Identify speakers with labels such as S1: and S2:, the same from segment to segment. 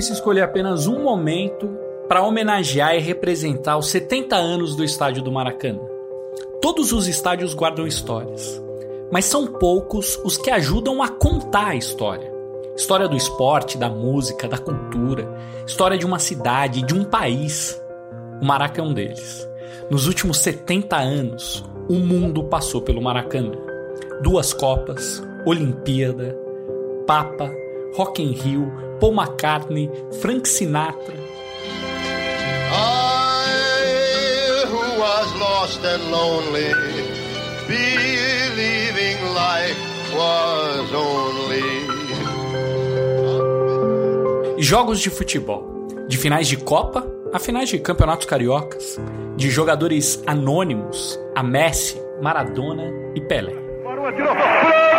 S1: quis escolher apenas um momento para homenagear e representar os 70 anos do estádio do Maracanã. Todos os estádios guardam histórias, mas são poucos os que ajudam a contar a história. História do esporte, da música, da cultura, história de uma cidade, de um país. O Maracanã é um deles. Nos últimos 70 anos, o mundo passou pelo Maracanã. Duas Copas, Olimpíada, Papa, Rock in Rio, Paul McCartney, Frank Sinatra. I who was lost and lonely, believing life was only Jogos de futebol, de finais de Copa a finais de campeonatos cariocas, de jogadores anônimos a Messi, Maradona e Pelé. A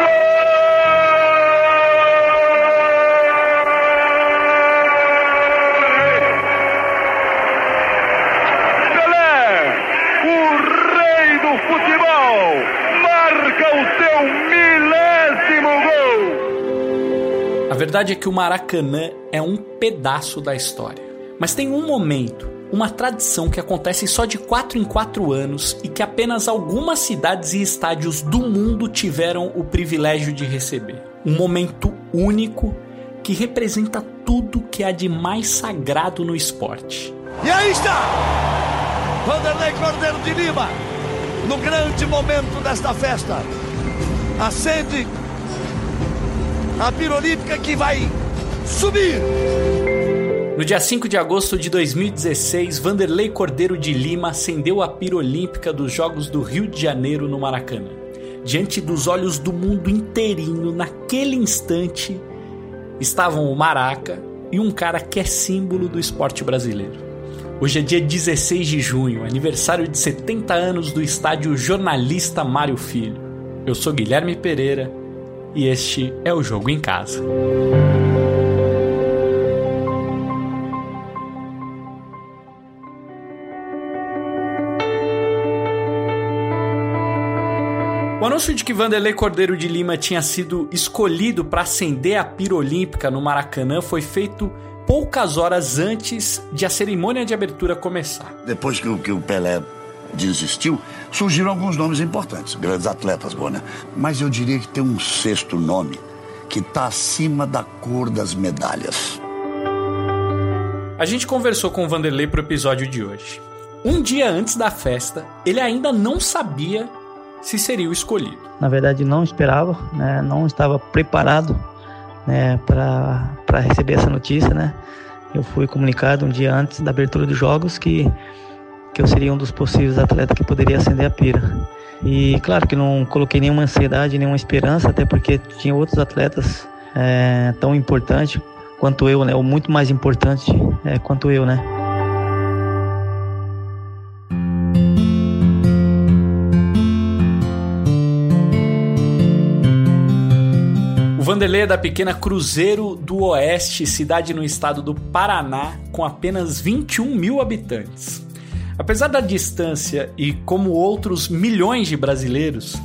S1: verdade é que o Maracanã é um pedaço da história. Mas tem um momento, uma tradição que acontece só de 4 em 4 anos e que apenas algumas cidades e estádios do mundo tiveram o privilégio de receber. Um momento único que representa tudo que há de mais sagrado no esporte.
S2: E aí está! Vanderlei Cordeiro de Lima, no grande momento desta festa, acende a pirolímpica que vai subir
S1: no dia 5 de agosto de 2016, Vanderlei Cordeiro de Lima acendeu a pira olímpica dos Jogos do Rio de Janeiro no Maracanã. Diante dos olhos do mundo inteirinho, naquele instante, estavam o Maraca e um cara que é símbolo do esporte brasileiro. Hoje é dia 16 de junho, aniversário de 70 anos do estádio Jornalista Mário Filho. Eu sou Guilherme Pereira e este é o Jogo em Casa. O anúncio de que Vanderlei Cordeiro de Lima tinha sido escolhido para acender a pira olímpica no Maracanã foi feito poucas horas antes de a cerimônia de abertura começar.
S3: Depois que o, Pelé desistiu, surgiram alguns nomes importantes, grandes atletas, Bona. Mas eu diria que tem um sexto nome que está acima da cor das medalhas.
S1: A gente conversou com o Vanderlei pro episódio de hoje. Um dia antes da festa, ele ainda não sabia se seria o escolhido.
S4: Na verdade, não esperava, né? não estava preparado né, para receber essa notícia. Né? Eu fui comunicado um dia antes da abertura dos jogos que, que eu seria um dos possíveis atletas que poderia acender a pira. E claro que não coloquei nenhuma ansiedade, nenhuma esperança, até porque tinha outros atletas é, tão importantes quanto eu, né? ou muito mais importante é, quanto eu, né?
S1: Vanderlei é da pequena Cruzeiro do Oeste, cidade no estado do Paraná, com apenas 21 mil habitantes. Apesar da distância e como outros milhões de brasileiros,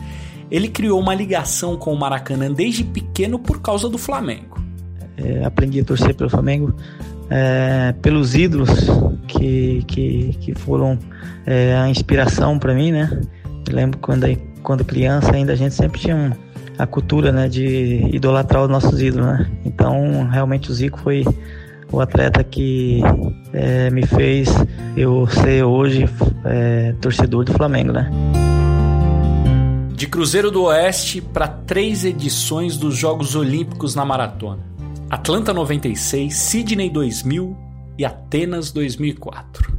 S1: ele criou uma ligação com o Maracanã desde pequeno por causa do Flamengo.
S4: É, aprendi a torcer pelo Flamengo é, pelos ídolos que, que, que foram é, a inspiração para mim, né? Eu lembro quando, quando criança ainda a gente sempre tinha um a cultura né, de idolatrar os nossos ídolos. Né? Então, realmente, o Zico foi o atleta que é, me fez eu ser hoje é, torcedor do Flamengo. Né?
S1: De Cruzeiro do Oeste para três edições dos Jogos Olímpicos na maratona: Atlanta 96, Sydney 2000 e Atenas 2004.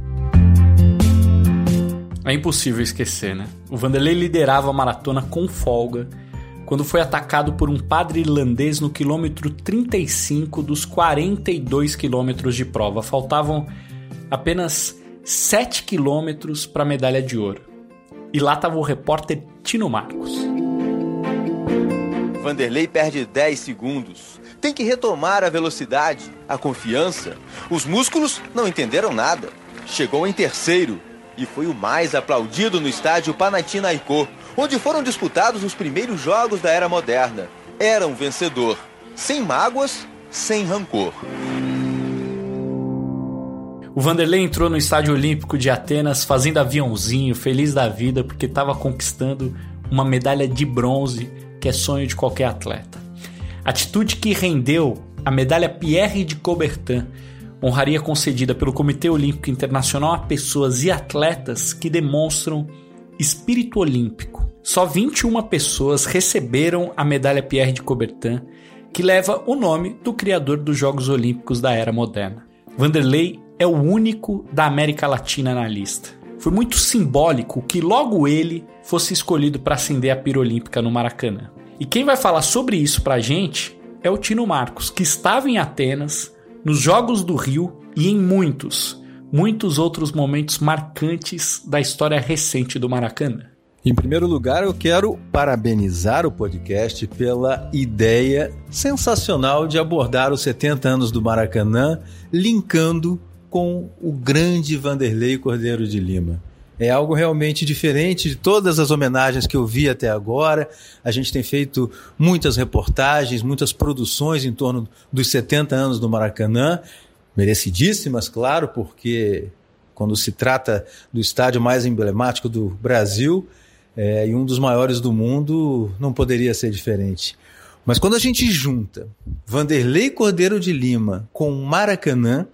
S1: É impossível esquecer, né? O Vanderlei liderava a maratona com folga quando foi atacado por um padre irlandês no quilômetro 35 dos 42 quilômetros de prova. Faltavam apenas 7 quilômetros para a medalha de ouro. E lá estava o repórter Tino Marcos.
S5: Vanderlei perde 10 segundos. Tem que retomar a velocidade, a confiança. Os músculos não entenderam nada. Chegou em terceiro e foi o mais aplaudido no estádio Panathinaikos onde foram disputados os primeiros jogos da era moderna. Era um vencedor, sem mágoas, sem rancor.
S1: O Vanderlei entrou no Estádio Olímpico de Atenas fazendo aviãozinho, feliz da vida, porque estava conquistando uma medalha de bronze, que é sonho de qualquer atleta. Atitude que rendeu a medalha Pierre de Coubertin, honraria concedida pelo Comitê Olímpico Internacional a pessoas e atletas que demonstram espírito olímpico. Só 21 pessoas receberam a medalha Pierre de Coubertin, que leva o nome do criador dos Jogos Olímpicos da era moderna. Vanderlei é o único da América Latina na lista. Foi muito simbólico que logo ele fosse escolhido para acender a pira olímpica no Maracanã. E quem vai falar sobre isso pra gente é o Tino Marcos, que estava em Atenas, nos Jogos do Rio e em muitos, muitos outros momentos marcantes da história recente do Maracanã.
S6: Em primeiro lugar, eu quero parabenizar o podcast pela ideia sensacional de abordar os 70 anos do Maracanã, linkando com o grande Vanderlei Cordeiro de Lima. É algo realmente diferente de todas as homenagens que eu vi até agora. A gente tem feito muitas reportagens, muitas produções em torno dos 70 anos do Maracanã, merecidíssimas, claro, porque quando se trata do estádio mais emblemático do Brasil é, e um dos maiores do mundo, não poderia ser diferente. Mas quando a gente junta Vanderlei Cordeiro de Lima com Maracanã,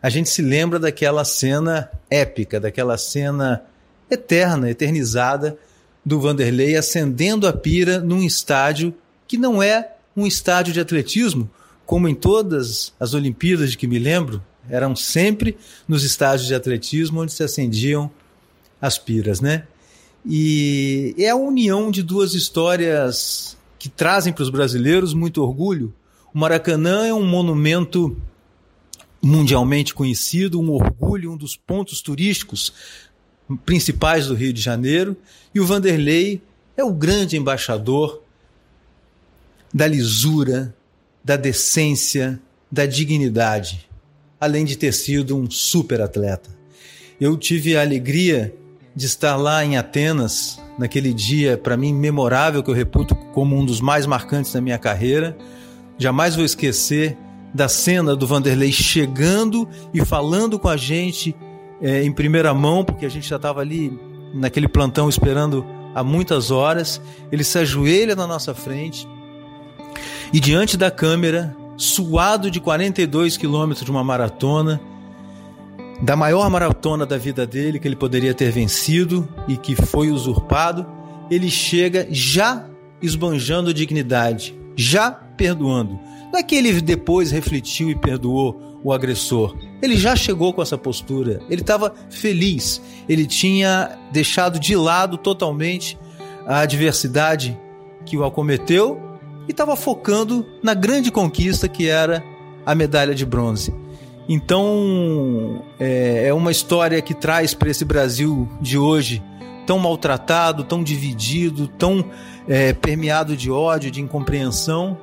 S6: a gente se lembra daquela cena épica, daquela cena eterna, eternizada do Vanderlei acendendo a pira num estádio que não é um estádio de atletismo, como em todas as Olimpíadas de que me lembro, eram sempre nos estádios de atletismo onde se acendiam as piras, né? E é a união de duas histórias que trazem para os brasileiros muito orgulho. O Maracanã é um monumento mundialmente conhecido, um orgulho, um dos pontos turísticos principais do Rio de Janeiro, e o Vanderlei é o grande embaixador da lisura, da decência, da dignidade, além de ter sido um super atleta. Eu tive a alegria de estar lá em Atenas, naquele dia, para mim, memorável, que eu reputo como um dos mais marcantes da minha carreira. Jamais vou esquecer da cena do Vanderlei chegando e falando com a gente é, em primeira mão, porque a gente já estava ali naquele plantão esperando há muitas horas. Ele se ajoelha na nossa frente e diante da câmera, suado de 42 quilômetros de uma maratona, da maior maratona da vida dele que ele poderia ter vencido e que foi usurpado, ele chega já esbanjando dignidade, já perdoando não é que ele depois refletiu e perdoou o agressor. Ele já chegou com essa postura. Ele estava feliz. Ele tinha deixado de lado totalmente a adversidade que o acometeu e estava focando na grande conquista que era a medalha de bronze. Então é, é uma história que traz para esse Brasil de hoje tão maltratado, tão dividido, tão é, permeado de ódio, de incompreensão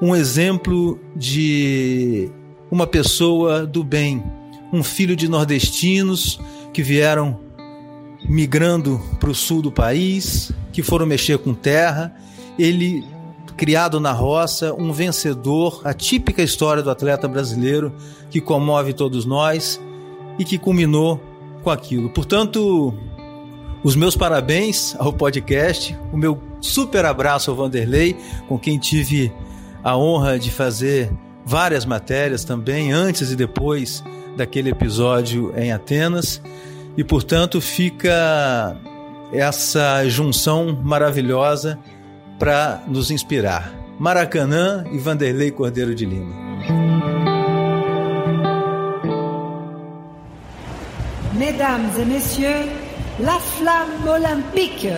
S6: um exemplo de uma pessoa do bem, um filho de nordestinos que vieram migrando para o sul do país, que foram mexer com terra. Ele, criado na roça, um vencedor, a típica história do atleta brasileiro que comove todos nós e que culminou com aquilo. Portanto, os meus parabéns ao podcast, o meu super abraço ao Vanderlei, com quem tive a honra de fazer várias matérias também, antes e depois daquele episódio em Atenas, e portanto fica essa junção maravilhosa para nos inspirar. Maracanã e Vanderlei Cordeiro de Lima.
S7: Mesdames et messieurs, la flamme olympique.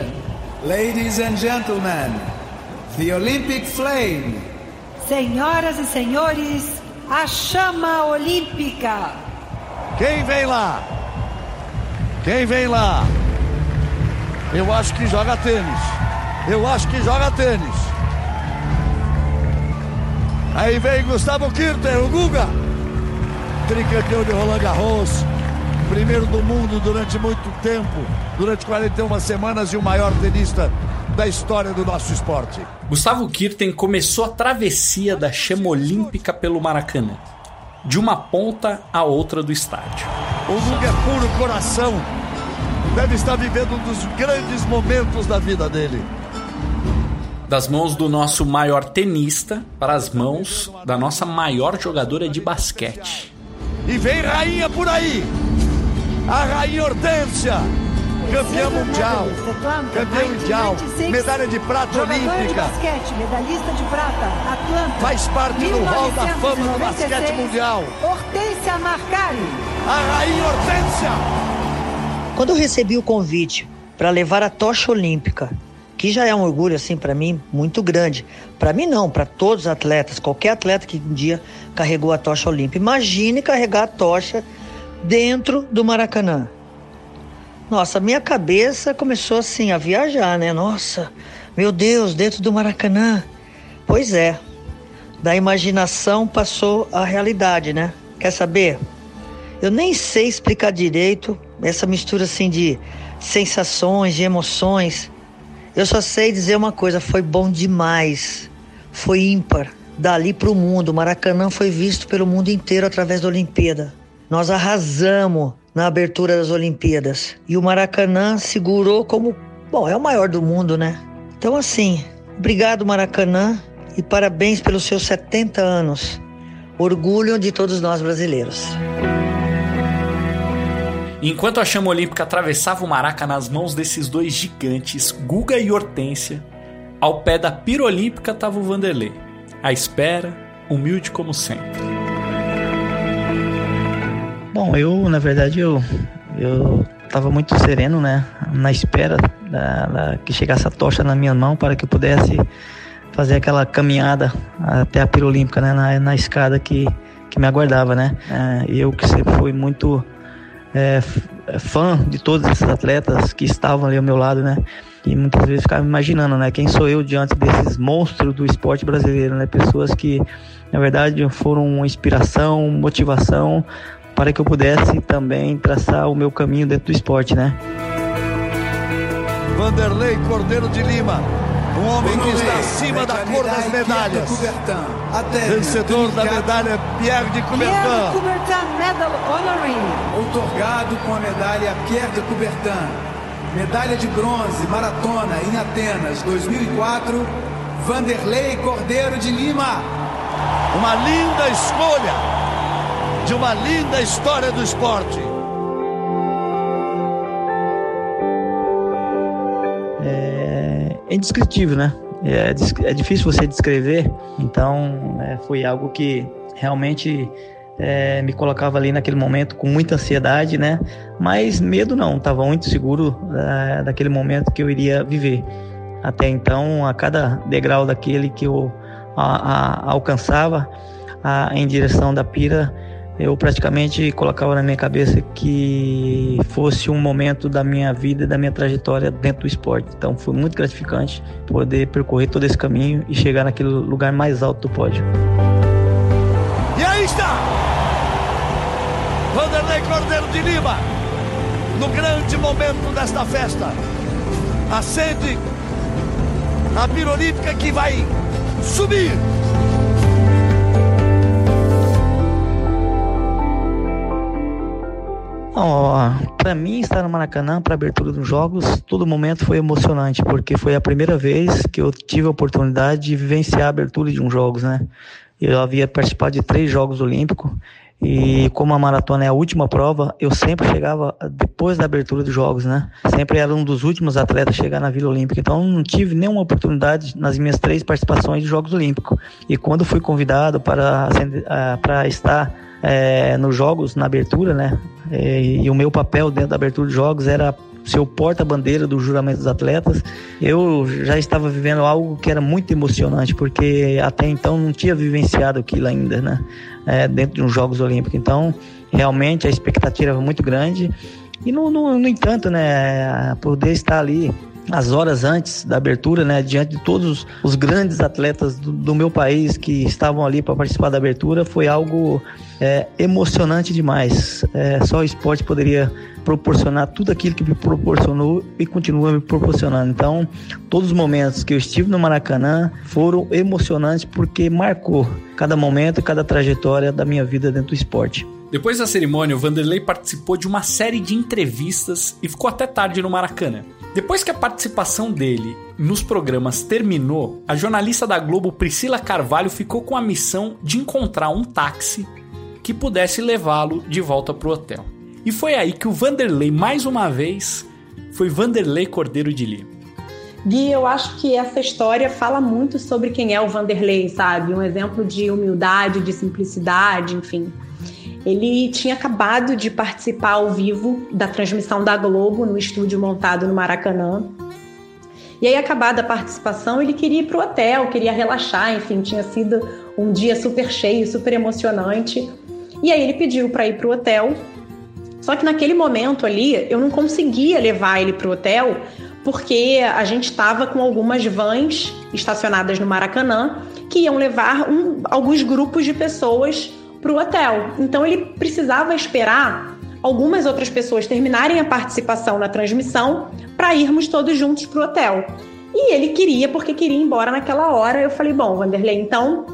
S8: Ladies and gentlemen, the Olympic flame.
S7: Senhoras e senhores, a chama olímpica.
S2: Quem vem lá? Quem vem lá? Eu acho que joga tênis. Eu acho que joga tênis. Aí vem Gustavo Kirter, o Guga. Tricampeão de Roland Garros. Primeiro do mundo durante muito tempo. Durante 41 semanas e o maior tenista da história do nosso esporte.
S1: Gustavo Kirten começou a travessia da chama olímpica pelo Maracanã, de uma ponta à outra do estádio.
S2: O Guga é puro coração. Deve estar vivendo um dos grandes momentos da vida dele.
S1: Das mãos do nosso maior tenista para as mãos da nossa maior jogadora de basquete.
S2: E vem rainha por aí. A rainha Hortência campeã mundial, campeã mundial, medalha de prata olímpica.
S7: de basquete, medalhista de prata, Atlanta.
S2: Faz parte do hall da fama do basquete mundial.
S7: Hortência Marcari.
S2: A rainha Hortência.
S9: Quando eu recebi o convite para levar a tocha olímpica, que já é um orgulho assim para mim muito grande. Para mim não, para todos os atletas, qualquer atleta que um dia carregou a tocha olímpica. Imagine carregar a tocha dentro do Maracanã. Nossa, minha cabeça começou assim a viajar, né? Nossa, meu Deus, dentro do Maracanã. Pois é, da imaginação passou a realidade, né? Quer saber? Eu nem sei explicar direito essa mistura assim de sensações, de emoções. Eu só sei dizer uma coisa: foi bom demais. Foi ímpar. Dali para o mundo, Maracanã foi visto pelo mundo inteiro através da Olimpíada. Nós arrasamos na abertura das Olimpíadas. E o Maracanã segurou como, bom, é o maior do mundo, né? Então, assim, obrigado, Maracanã, e parabéns pelos seus 70 anos. Orgulho de todos nós brasileiros.
S1: Enquanto a chama olímpica atravessava o Maraca nas mãos desses dois gigantes, Guga e Hortência, ao pé da pira olímpica estava o Vanderlei, à espera, humilde como sempre.
S4: Bom, eu, na verdade, eu, eu estava muito sereno, né? Na espera da, da, que chegasse a tocha na minha mão para que eu pudesse fazer aquela caminhada até a Pira Olímpica, né? Na, na escada que, que me aguardava, né? É, eu que sempre fui muito é, fã de todos esses atletas que estavam ali ao meu lado, né? E muitas vezes ficava imaginando, né? Quem sou eu diante desses monstros do esporte brasileiro, né? Pessoas que, na verdade, foram inspiração, motivação para que eu pudesse também traçar o meu caminho dentro do esporte, né?
S2: Vanderlei Cordeiro de Lima, um homem que está acima da cor das medalhas. Vencedor da medalha Pierre de Coubertin.
S7: Pierre de Coubertin Medal Honorary.
S8: Outorgado com a medalha Pierre de Coubertin. Medalha de bronze, maratona em Atenas, 2004. Vanderlei Cordeiro de Lima.
S2: Uma linda escolha de uma linda história do esporte.
S4: É, é indescritível, né? É, é, difícil você descrever, então é, foi algo que realmente é, me colocava ali naquele momento com muita ansiedade, né? Mas medo não, estava muito seguro é, daquele momento que eu iria viver. Até então, a cada degrau daquele que eu a, a, alcançava a, em direção da pira, eu praticamente colocava na minha cabeça que fosse um momento da minha vida e da minha trajetória dentro do esporte. Então foi muito gratificante poder percorrer todo esse caminho e chegar naquele lugar mais alto do pódio.
S2: E aí está! Vanderlei Cordeiro de Lima, no grande momento desta festa, acende a pirolímpica que vai subir
S4: para mim estar no Maracanã para abertura dos jogos, todo momento foi emocionante, porque foi a primeira vez que eu tive a oportunidade de vivenciar a abertura de um jogos, né? Eu havia participado de três Jogos Olímpicos e como a maratona é a última prova, eu sempre chegava depois da abertura dos jogos, né? Sempre era um dos últimos atletas a chegar na Vila Olímpica. Então não tive nenhuma oportunidade nas minhas três participações de Jogos Olímpicos. E quando fui convidado para, ah, para estar é, nos jogos, na abertura, né? É, e o meu papel dentro da abertura de jogos era ser o porta-bandeira do juramento dos atletas. Eu já estava vivendo algo que era muito emocionante, porque até então não tinha vivenciado aquilo ainda, né? É, dentro de uns Jogos Olímpicos. Então, realmente a expectativa era muito grande. E, no, no, no entanto, né, poder estar ali as horas antes da abertura, né, diante de todos os grandes atletas do, do meu país que estavam ali para participar da abertura, foi algo é, emocionante demais. É, só o esporte poderia proporcionar tudo aquilo que me proporcionou e continua me proporcionando. Então, todos os momentos que eu estive no Maracanã foram emocionantes porque marcou cada momento, cada trajetória da minha vida dentro do esporte.
S1: Depois da cerimônia, o Vanderlei participou de uma série de entrevistas e ficou até tarde no Maracanã. Depois que a participação dele nos programas terminou, a jornalista da Globo Priscila Carvalho ficou com a missão de encontrar um táxi que pudesse levá-lo de volta para o hotel. E foi aí que o Vanderlei, mais uma vez, foi Vanderlei Cordeiro de Lima.
S10: Gui, eu acho que essa história fala muito sobre quem é o Vanderlei, sabe? Um exemplo de humildade, de simplicidade, enfim. Ele tinha acabado de participar ao vivo da transmissão da Globo no estúdio montado no Maracanã. E aí, acabada a participação, ele queria ir para o hotel, queria relaxar, enfim, tinha sido um dia super cheio, super emocionante. E aí ele pediu para ir para o hotel. Só que naquele momento ali, eu não conseguia levar ele para o hotel, porque a gente estava com algumas vans estacionadas no Maracanã que iam levar um, alguns grupos de pessoas para o hotel. Então ele precisava esperar algumas outras pessoas terminarem a participação na transmissão para irmos todos juntos para o hotel. E ele queria, porque queria ir embora naquela hora. Eu falei: bom, Vanderlei, então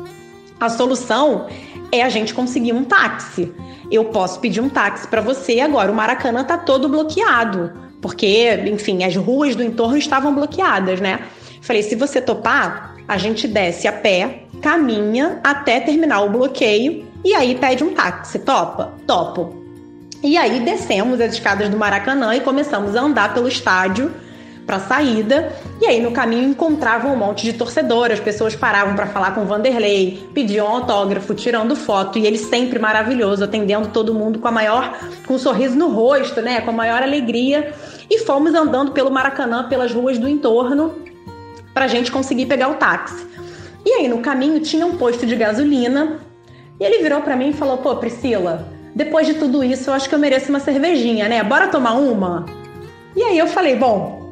S10: a solução é a gente conseguir um táxi. Eu posso pedir um táxi para você agora. O Maracanã está todo bloqueado, porque, enfim, as ruas do entorno estavam bloqueadas, né? Falei: se você topar, a gente desce a pé, caminha até terminar o bloqueio e aí pede um táxi. Topa? Topo. E aí descemos as escadas do Maracanã e começamos a andar pelo estádio para saída. E aí no caminho encontravam um monte de torcedores, as pessoas paravam para falar com o Vanderlei, pediam autógrafo, tirando foto, e ele sempre maravilhoso, atendendo todo mundo com a maior com um sorriso no rosto, né, com a maior alegria. E fomos andando pelo Maracanã, pelas ruas do entorno, para a gente conseguir pegar o táxi. E aí no caminho tinha um posto de gasolina e ele virou para mim e falou: Pô, Priscila, depois de tudo isso, eu acho que eu mereço uma cervejinha, né? Bora tomar uma? E aí eu falei: Bom,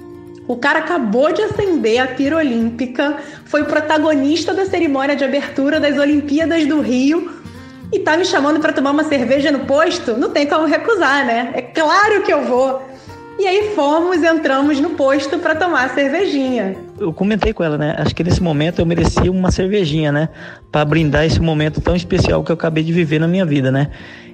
S10: o cara acabou de acender a pira olímpica, foi o protagonista da cerimônia de abertura das Olimpíadas do Rio e tá me chamando para tomar uma cerveja no posto? Não tem como recusar, né? É claro que eu vou. E aí fomos, entramos no posto para tomar a cervejinha.
S4: Eu comentei com ela, né? Acho que nesse momento eu merecia uma cervejinha, né? Para brindar esse momento tão especial que eu acabei de viver na minha vida, né?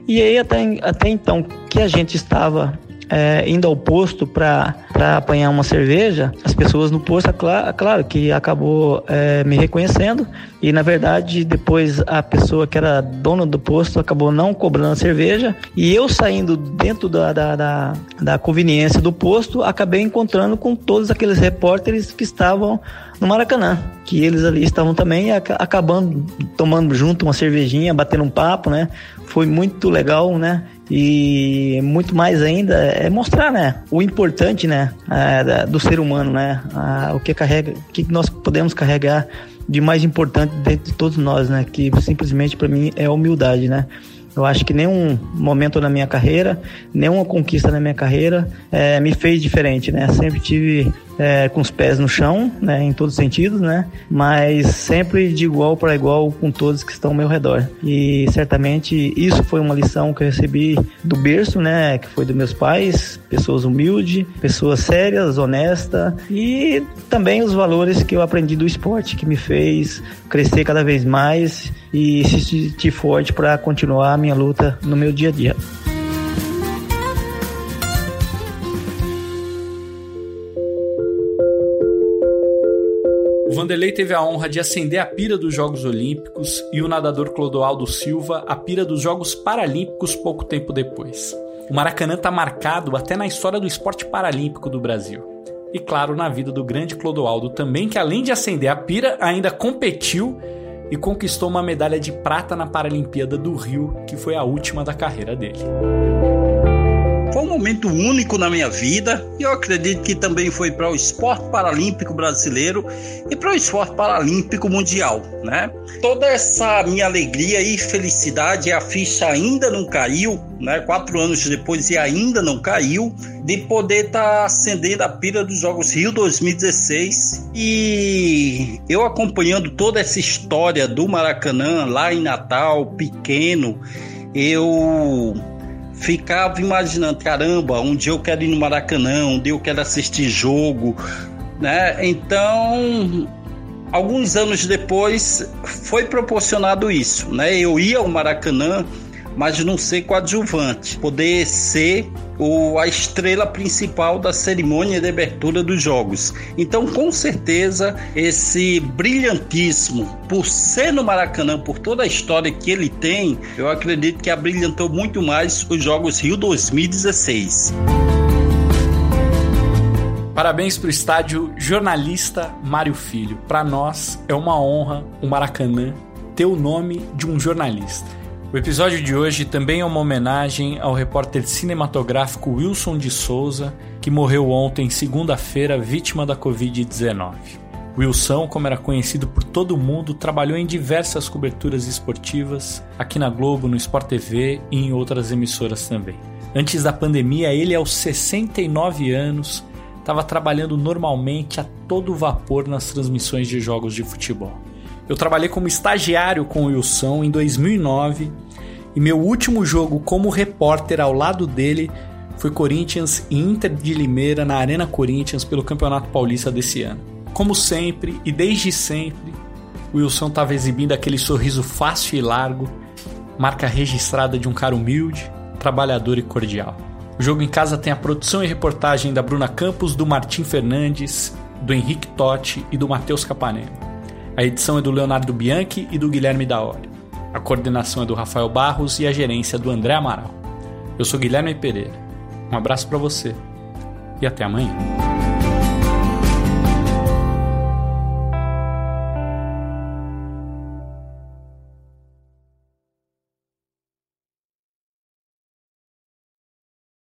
S4: E aí até, até então que a gente estava é, indo ao posto para apanhar uma cerveja, as pessoas no posto, é claro, é claro que acabou é, me reconhecendo e na verdade depois a pessoa que era dona do posto acabou não cobrando a cerveja e eu saindo dentro da, da, da, da conveniência do posto acabei encontrando com todos aqueles repórteres que estavam no Maracanã, que eles ali estavam também acabando tomando junto uma cervejinha, batendo um papo, né? Foi muito legal, né? E muito mais ainda é mostrar, né, o importante, né, do ser humano, né, o que carrega, o que nós podemos carregar de mais importante dentro de todos nós, né, que simplesmente para mim é a humildade, né. Eu acho que nenhum momento na minha carreira, nenhuma conquista na minha carreira é, me fez diferente, né? Sempre tive é, com os pés no chão, né, em todos os sentidos, né, mas sempre de igual para igual com todos que estão ao meu redor. E certamente isso foi uma lição que eu recebi do berço, né, que foi dos meus pais, pessoas humildes, pessoas sérias, honestas e também os valores que eu aprendi do esporte que me fez crescer cada vez mais e se sentir forte para continuar a minha luta no meu dia a dia.
S1: Vanderlei teve a honra de acender a pira dos Jogos Olímpicos e o nadador Clodoaldo Silva a pira dos Jogos Paralímpicos pouco tempo depois. O Maracanã está marcado até na história do esporte paralímpico do Brasil. E claro, na vida do grande Clodoaldo também, que além de acender a pira, ainda competiu e conquistou uma medalha de prata na Paralimpíada do Rio, que foi a última da carreira dele.
S11: Foi um momento único na minha vida e eu acredito que também foi para o esporte paralímpico brasileiro e para o esporte paralímpico mundial, né? Toda essa minha alegria e felicidade, a ficha ainda não caiu, né? Quatro anos depois e ainda não caiu, de poder estar tá acendendo a pira dos Jogos Rio 2016 e eu acompanhando toda essa história do Maracanã lá em Natal, pequeno, eu ficava imaginando, caramba, um dia eu quero ir no Maracanã, um dia eu quero assistir jogo, né? Então, alguns anos depois foi proporcionado isso, né? Eu ia ao Maracanã mas não ser coadjuvante, poder ser o, a estrela principal da cerimônia de abertura dos jogos. Então, com certeza, esse brilhantismo, por ser no Maracanã, por toda a história que ele tem, eu acredito que abrilhantou muito mais os Jogos Rio 2016.
S1: Parabéns para o estádio jornalista Mário Filho. Para nós é uma honra o Maracanã ter o nome de um jornalista. O episódio de hoje também é uma homenagem ao repórter cinematográfico Wilson de Souza, que morreu ontem, segunda-feira, vítima da Covid-19. Wilson, como era conhecido por todo mundo, trabalhou em diversas coberturas esportivas, aqui na Globo, no Sport TV e em outras emissoras também. Antes da pandemia, ele, aos 69 anos, estava trabalhando normalmente a todo vapor nas transmissões de jogos de futebol. Eu trabalhei como estagiário com o Wilson em 2009 e meu último jogo como repórter ao lado dele foi Corinthians e Inter de Limeira na Arena Corinthians pelo Campeonato Paulista desse ano. Como sempre e desde sempre, Wilson estava exibindo aquele sorriso fácil e largo, marca registrada de um cara humilde, trabalhador e cordial. O jogo em casa tem a produção e reportagem da Bruna Campos, do Martim Fernandes, do Henrique Totti e do Matheus Capanema. A edição é do Leonardo Bianchi e do Guilherme Daori. A coordenação é do Rafael Barros e a gerência do André Amaral. Eu sou Guilherme Pereira. Um abraço para você e até amanhã.